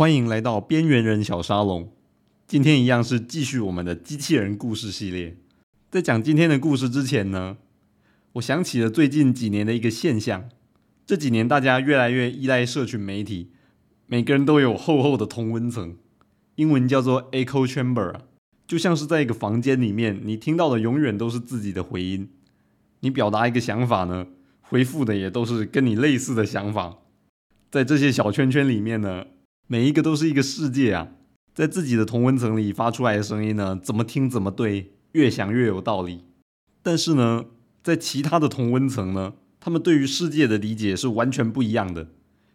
欢迎来到边缘人小沙龙。今天一样是继续我们的机器人故事系列。在讲今天的故事之前呢，我想起了最近几年的一个现象：这几年大家越来越依赖社群媒体，每个人都有厚厚的同温层，英文叫做 echo chamber，就像是在一个房间里面，你听到的永远都是自己的回音。你表达一个想法呢，回复的也都是跟你类似的想法。在这些小圈圈里面呢。每一个都是一个世界啊，在自己的同温层里发出来的声音呢，怎么听怎么对，越想越有道理。但是呢，在其他的同温层呢，他们对于世界的理解是完全不一样的。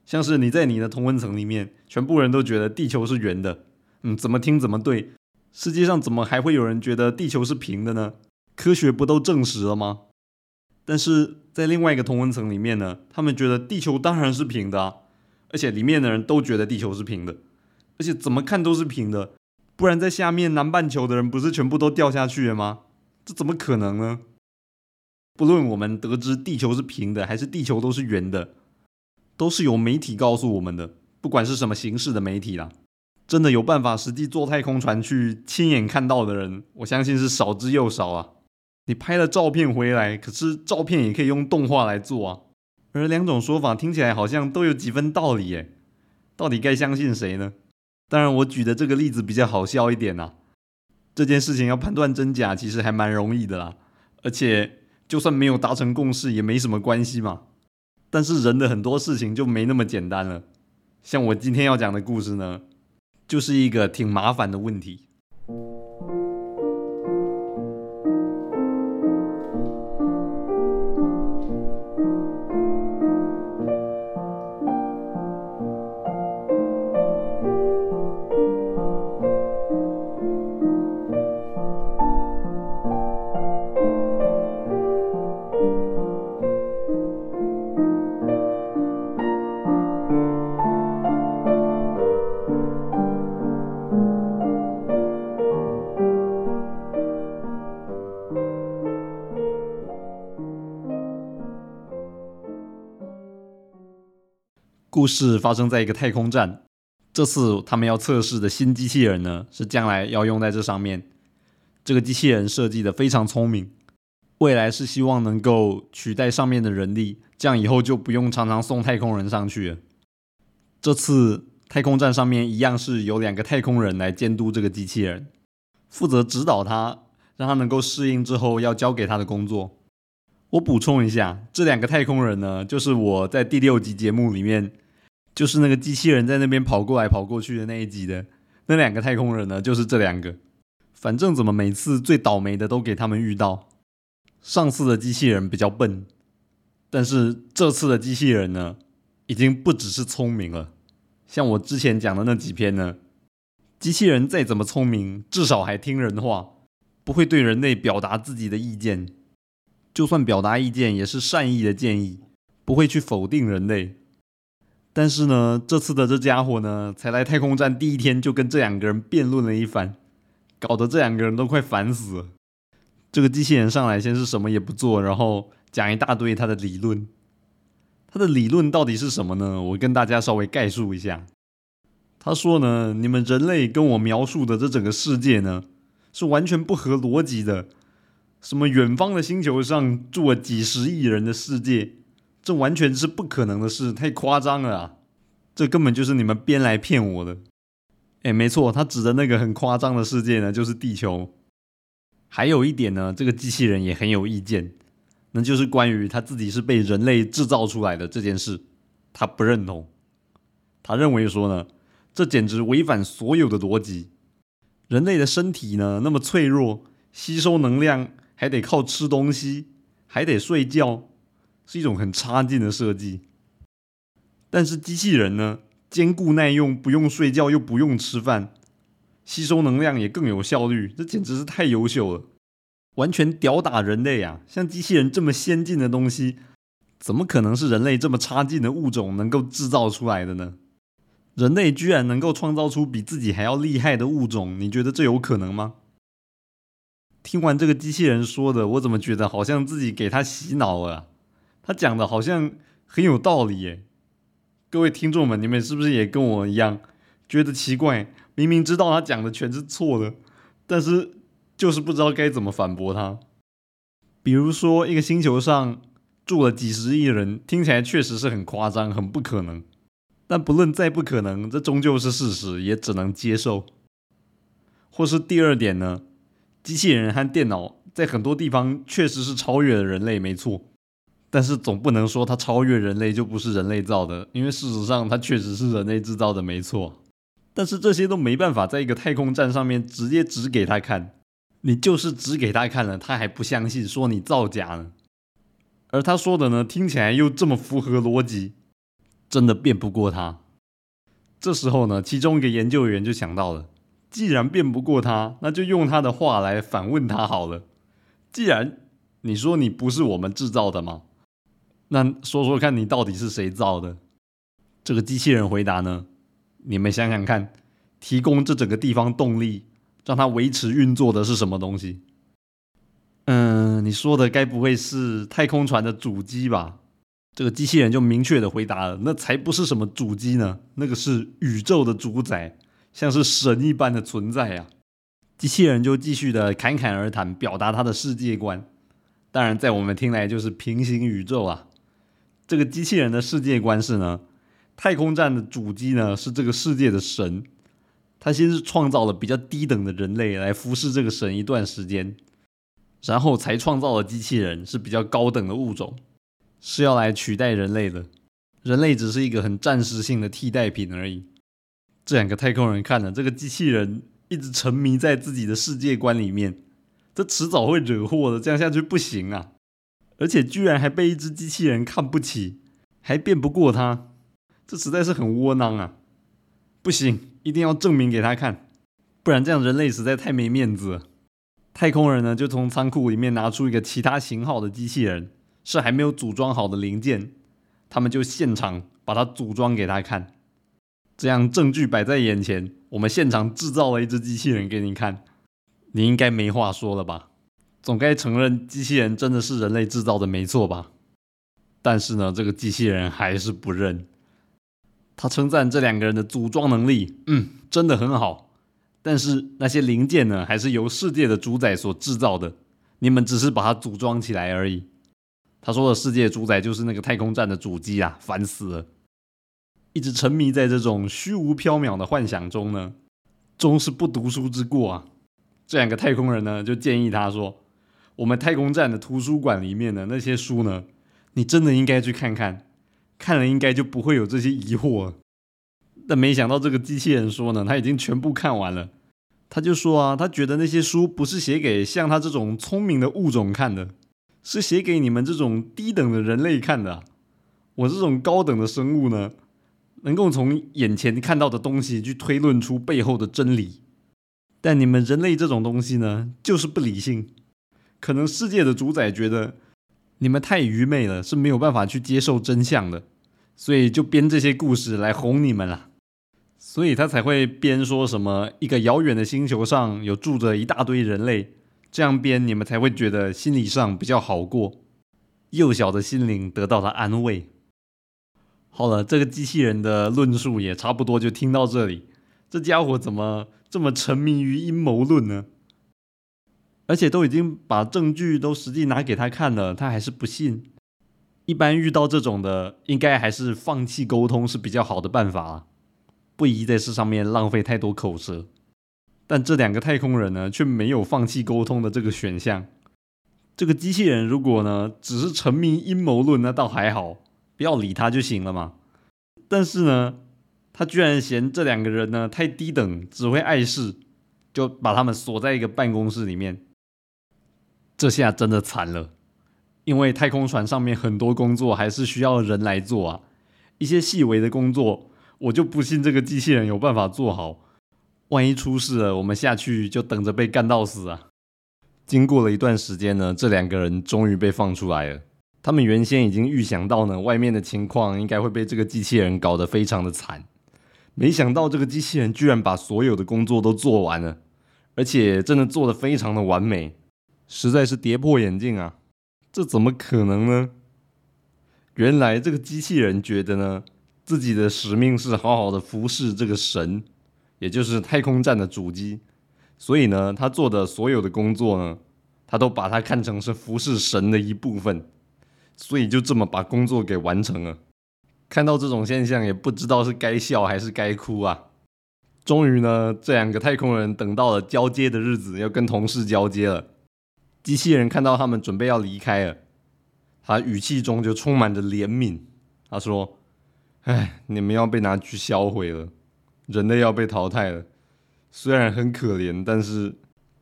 像是你在你的同温层里面，全部人都觉得地球是圆的，嗯，怎么听怎么对。世界上怎么还会有人觉得地球是平的呢？科学不都证实了吗？但是在另外一个同温层里面呢，他们觉得地球当然是平的啊。而且里面的人都觉得地球是平的，而且怎么看都是平的，不然在下面南半球的人不是全部都掉下去了吗？这怎么可能呢？不论我们得知地球是平的还是地球都是圆的，都是由媒体告诉我们的，不管是什么形式的媒体啦。真的有办法实际坐太空船去亲眼看到的人，我相信是少之又少啊。你拍了照片回来，可是照片也可以用动画来做啊。而两种说法听起来好像都有几分道理耶，到底该相信谁呢？当然，我举的这个例子比较好笑一点呐。这件事情要判断真假，其实还蛮容易的啦。而且，就算没有达成共识，也没什么关系嘛。但是人的很多事情就没那么简单了。像我今天要讲的故事呢，就是一个挺麻烦的问题。故事发生在一个太空站，这次他们要测试的新机器人呢，是将来要用在这上面。这个机器人设计的非常聪明，未来是希望能够取代上面的人力，这样以后就不用常常送太空人上去了。这次太空站上面一样是有两个太空人来监督这个机器人，负责指导他，让他能够适应之后要交给他的工作。我补充一下，这两个太空人呢，就是我在第六集节目里面。就是那个机器人在那边跑过来跑过去的那一集的那两个太空人呢，就是这两个。反正怎么每次最倒霉的都给他们遇到。上次的机器人比较笨，但是这次的机器人呢，已经不只是聪明了。像我之前讲的那几篇呢，机器人再怎么聪明，至少还听人话，不会对人类表达自己的意见。就算表达意见，也是善意的建议，不会去否定人类。但是呢，这次的这家伙呢，才来太空站第一天就跟这两个人辩论了一番，搞得这两个人都快烦死了。这个机器人上来先是什么也不做，然后讲一大堆他的理论。他的理论到底是什么呢？我跟大家稍微概述一下。他说呢，你们人类跟我描述的这整个世界呢，是完全不合逻辑的。什么远方的星球上住了几十亿人的世界？这完全是不可能的事，太夸张了啊！这根本就是你们编来骗我的。哎，没错，他指的那个很夸张的世界呢，就是地球。还有一点呢，这个机器人也很有意见，那就是关于他自己是被人类制造出来的这件事，他不认同。他认为说呢，这简直违反所有的逻辑。人类的身体呢，那么脆弱，吸收能量还得靠吃东西，还得睡觉。是一种很差劲的设计，但是机器人呢，坚固耐用，不用睡觉又不用吃饭，吸收能量也更有效率，这简直是太优秀了，完全吊打人类啊！像机器人这么先进的东西，怎么可能是人类这么差劲的物种能够制造出来的呢？人类居然能够创造出比自己还要厉害的物种，你觉得这有可能吗？听完这个机器人说的，我怎么觉得好像自己给他洗脑了？他讲的好像很有道理耶，各位听众们，你们是不是也跟我一样觉得奇怪，明明知道他讲的全是错的，但是就是不知道该怎么反驳他。比如说，一个星球上住了几十亿人，听起来确实是很夸张，很不可能。但不论再不可能，这终究是事实，也只能接受。或是第二点呢？机器人和电脑在很多地方确实是超越了人类，没错。但是总不能说它超越人类就不是人类造的，因为事实上它确实是人类制造的，没错。但是这些都没办法在一个太空站上面直接指给他看。你就是指给他看了，他还不相信，说你造假呢。而他说的呢，听起来又这么符合逻辑，真的辩不过他。这时候呢，其中一个研究员就想到了，既然辩不过他，那就用他的话来反问他好了。既然你说你不是我们制造的吗？那说说看你到底是谁造的？这个机器人回答呢，你们想想看，提供这整个地方动力。让它维持运作的是什么东西？嗯，你说的该不会是太空船的主机吧？这个机器人就明确的回答了：“那才不是什么主机呢，那个是宇宙的主宰，像是神一般的存在呀。”机器人就继续的侃侃而谈，表达他的世界观。当然，在我们听来就是平行宇宙啊。这个机器人的世界观是呢，太空站的主机呢是这个世界的神。他先是创造了比较低等的人类来服侍这个神一段时间，然后才创造了机器人，是比较高等的物种，是要来取代人类的。人类只是一个很暂时性的替代品而已。这两个太空人看了这个机器人一直沉迷在自己的世界观里面，这迟早会惹祸的，这样下去不行啊！而且居然还被一只机器人看不起，还辩不过他，这实在是很窝囊啊！不行。一定要证明给他看，不然这样人类实在太没面子。太空人呢，就从仓库里面拿出一个其他型号的机器人，是还没有组装好的零件，他们就现场把它组装给他看。这样证据摆在眼前，我们现场制造了一只机器人给你看，你应该没话说了吧？总该承认机器人真的是人类制造的，没错吧？但是呢，这个机器人还是不认。他称赞这两个人的组装能力，嗯，真的很好。但是那些零件呢，还是由世界的主宰所制造的，你们只是把它组装起来而已。他说的世界主宰就是那个太空站的主机啊，烦死了！一直沉迷在这种虚无缥缈的幻想中呢，终是不读书之过啊。这两个太空人呢，就建议他说：“我们太空站的图书馆里面的那些书呢，你真的应该去看看。”看了应该就不会有这些疑惑，但没想到这个机器人说呢，他已经全部看完了。他就说啊，他觉得那些书不是写给像他这种聪明的物种看的，是写给你们这种低等的人类看的。我这种高等的生物呢，能够从眼前看到的东西去推论出背后的真理，但你们人类这种东西呢，就是不理性。可能世界的主宰觉得。你们太愚昧了，是没有办法去接受真相的，所以就编这些故事来哄你们了。所以他才会编说什么一个遥远的星球上有住着一大堆人类，这样编你们才会觉得心理上比较好过，幼小的心灵得到了安慰。好了，这个机器人的论述也差不多就听到这里。这家伙怎么这么沉迷于阴谋论呢？而且都已经把证据都实际拿给他看了，他还是不信。一般遇到这种的，应该还是放弃沟通是比较好的办法，不宜在这上面浪费太多口舌。但这两个太空人呢，却没有放弃沟通的这个选项。这个机器人如果呢，只是沉迷阴谋论，那倒还好，不要理他就行了嘛。但是呢，他居然嫌这两个人呢太低等，只会碍事，就把他们锁在一个办公室里面。这下真的惨了，因为太空船上面很多工作还是需要人来做啊，一些细微的工作，我就不信这个机器人有办法做好。万一出事了，我们下去就等着被干到死啊！经过了一段时间呢，这两个人终于被放出来了。他们原先已经预想到呢，外面的情况应该会被这个机器人搞得非常的惨，没想到这个机器人居然把所有的工作都做完了，而且真的做得非常的完美。实在是跌破眼镜啊！这怎么可能呢？原来这个机器人觉得呢，自己的使命是好好的服侍这个神，也就是太空站的主机，所以呢，他做的所有的工作呢，他都把它看成是服侍神的一部分，所以就这么把工作给完成了。看到这种现象，也不知道是该笑还是该哭啊。终于呢，这两个太空人等到了交接的日子，要跟同事交接了。机器人看到他们准备要离开了，他语气中就充满着怜悯。他说：“哎，你们要被拿去销毁了，人类要被淘汰了。虽然很可怜，但是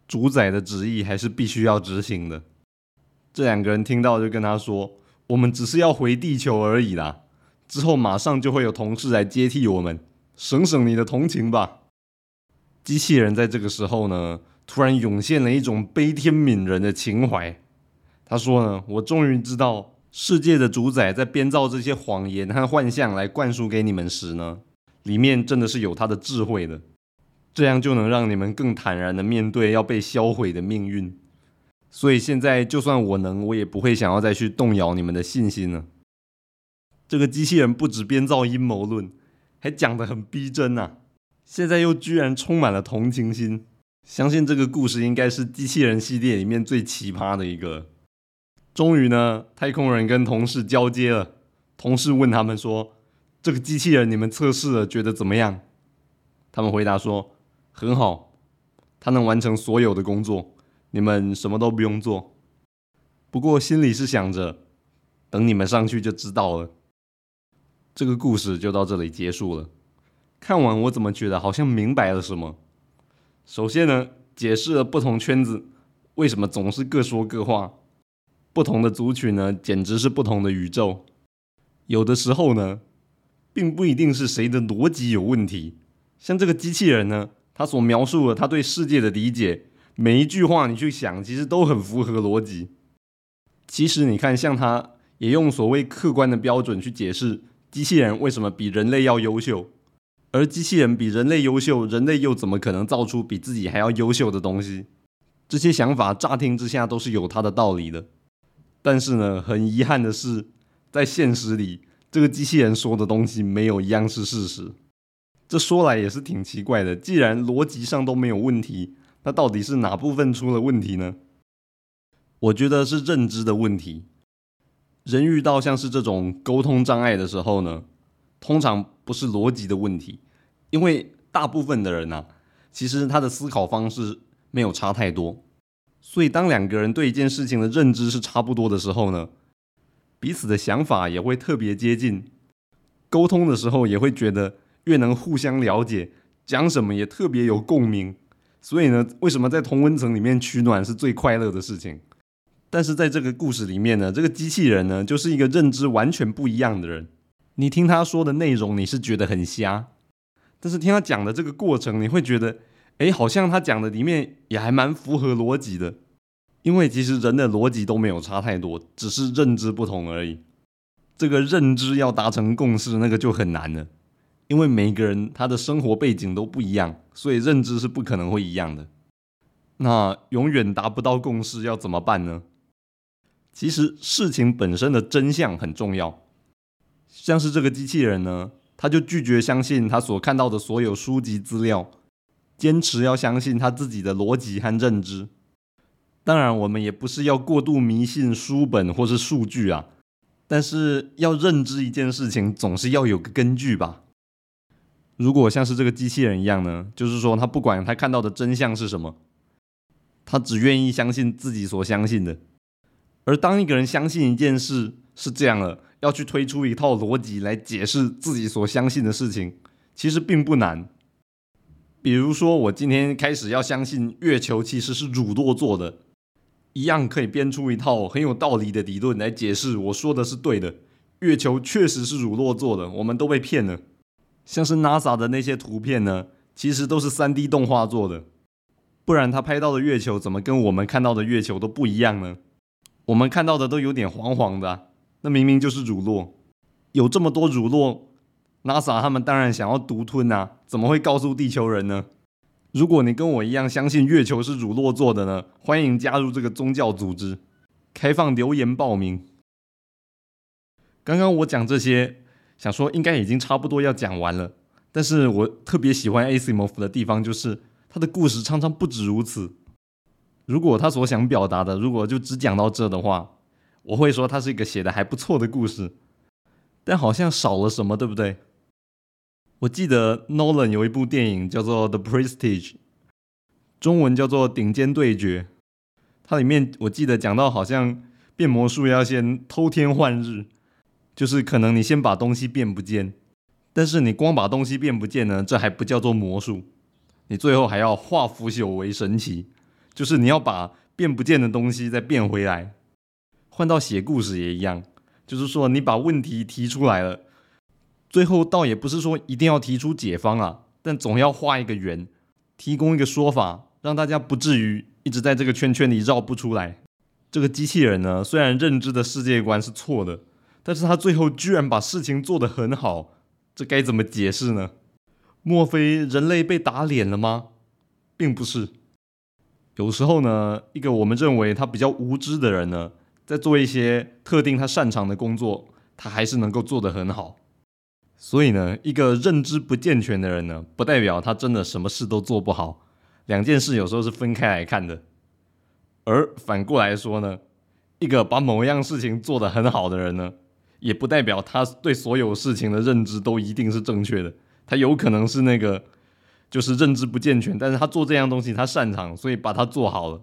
主宰的旨意还是必须要执行的。”这两个人听到就跟他说：“我们只是要回地球而已啦，之后马上就会有同事来接替我们。”省省你的同情吧。机器人在这个时候呢，突然涌现了一种悲天悯人的情怀。他说呢：“我终于知道，世界的主宰在编造这些谎言和幻象来灌输给你们时呢，里面真的是有他的智慧的。这样就能让你们更坦然的面对要被销毁的命运。所以现在，就算我能，我也不会想要再去动摇你们的信心了。这个机器人不止编造阴谋论。”还讲得很逼真呐！现在又居然充满了同情心，相信这个故事应该是机器人系列里面最奇葩的一个。终于呢，太空人跟同事交接了。同事问他们说：“这个机器人你们测试了，觉得怎么样？”他们回答说：“很好，它能完成所有的工作，你们什么都不用做。不过心里是想着，等你们上去就知道了。”这个故事就到这里结束了。看完我怎么觉得好像明白了什么？首先呢，解释了不同圈子为什么总是各说各话，不同的族群呢，简直是不同的宇宙。有的时候呢，并不一定是谁的逻辑有问题。像这个机器人呢，他所描述的他对世界的理解，每一句话你去想，其实都很符合逻辑。其实你看，像他也用所谓客观的标准去解释。机器人为什么比人类要优秀？而机器人比人类优秀，人类又怎么可能造出比自己还要优秀的东西？这些想法乍听之下都是有它的道理的。但是呢，很遗憾的是，在现实里，这个机器人说的东西没有一样是事实。这说来也是挺奇怪的。既然逻辑上都没有问题，那到底是哪部分出了问题呢？我觉得是认知的问题。人遇到像是这种沟通障碍的时候呢，通常不是逻辑的问题，因为大部分的人呢，其实他的思考方式没有差太多，所以当两个人对一件事情的认知是差不多的时候呢，彼此的想法也会特别接近，沟通的时候也会觉得越能互相了解，讲什么也特别有共鸣，所以呢，为什么在同温层里面取暖是最快乐的事情？但是在这个故事里面呢，这个机器人呢，就是一个认知完全不一样的人。你听他说的内容，你是觉得很瞎；但是听他讲的这个过程，你会觉得，哎，好像他讲的里面也还蛮符合逻辑的。因为其实人的逻辑都没有差太多，只是认知不同而已。这个认知要达成共识，那个就很难了。因为每个人他的生活背景都不一样，所以认知是不可能会一样的。那永远达不到共识，要怎么办呢？其实事情本身的真相很重要，像是这个机器人呢，他就拒绝相信他所看到的所有书籍资料，坚持要相信他自己的逻辑和认知。当然，我们也不是要过度迷信书本或是数据啊，但是要认知一件事情，总是要有个根据吧。如果像是这个机器人一样呢，就是说他不管他看到的真相是什么，他只愿意相信自己所相信的。而当一个人相信一件事是这样了，要去推出一套逻辑来解释自己所相信的事情，其实并不难。比如说，我今天开始要相信月球其实是乳酪做的，一样可以编出一套很有道理的理论来解释我说的是对的。月球确实是乳酪做的，我们都被骗了。像是 NASA 的那些图片呢，其实都是 3D 动画做的，不然他拍到的月球怎么跟我们看到的月球都不一样呢？我们看到的都有点黄黄的，那明明就是乳酪。有这么多乳酪，NASA 他们当然想要独吞啊，怎么会告诉地球人呢？如果你跟我一样相信月球是乳酪做的呢，欢迎加入这个宗教组织，开放留言报名。刚刚我讲这些，想说应该已经差不多要讲完了，但是我特别喜欢 Asimov 的地方就是他的故事常常不止如此。如果他所想表达的，如果就只讲到这的话，我会说它是一个写的还不错的故事。但好像少了什么，对不对？我记得 Nolan 有一部电影叫做《The Prestige》，中文叫做《顶尖对决》。它里面我记得讲到，好像变魔术要先偷天换日，就是可能你先把东西变不见，但是你光把东西变不见呢，这还不叫做魔术，你最后还要化腐朽为神奇，就是你要把变不见的东西再变回来。换到写故事也一样，就是说你把问题提出来了。最后倒也不是说一定要提出解方啊，但总要画一个圆，提供一个说法，让大家不至于一直在这个圈圈里绕不出来。这个机器人呢，虽然认知的世界观是错的，但是他最后居然把事情做得很好，这该怎么解释呢？莫非人类被打脸了吗？并不是。有时候呢，一个我们认为他比较无知的人呢，在做一些特定他擅长的工作，他还是能够做得很好。所以呢，一个认知不健全的人呢，不代表他真的什么事都做不好。两件事有时候是分开来看的。而反过来说呢，一个把某一样事情做得很好的人呢，也不代表他对所有事情的认知都一定是正确的。他有可能是那个就是认知不健全，但是他做这样东西他擅长，所以把它做好了。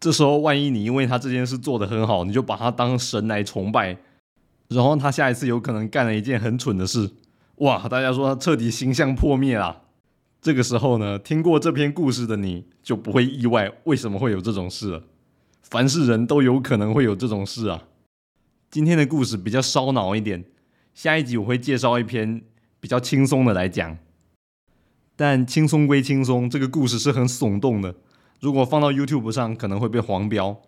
这时候万一你因为他这件事做得很好，你就把他当神来崇拜。然后他下一次有可能干了一件很蠢的事，哇！大家说他彻底形象破灭了。这个时候呢，听过这篇故事的你就不会意外为什么会有这种事了。凡是人都有可能会有这种事啊。今天的故事比较烧脑一点，下一集我会介绍一篇比较轻松的来讲。但轻松归轻松，这个故事是很耸动的。如果放到 YouTube 上，可能会被黄标。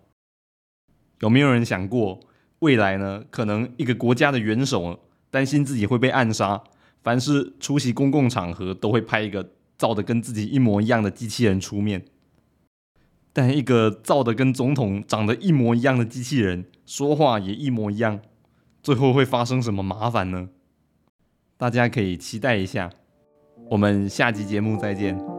有没有人想过？未来呢，可能一个国家的元首担心自己会被暗杀，凡是出席公共场合都会派一个造的跟自己一模一样的机器人出面。但一个造的跟总统长得一模一样的机器人，说话也一模一样，最后会发生什么麻烦呢？大家可以期待一下。我们下集节目再见。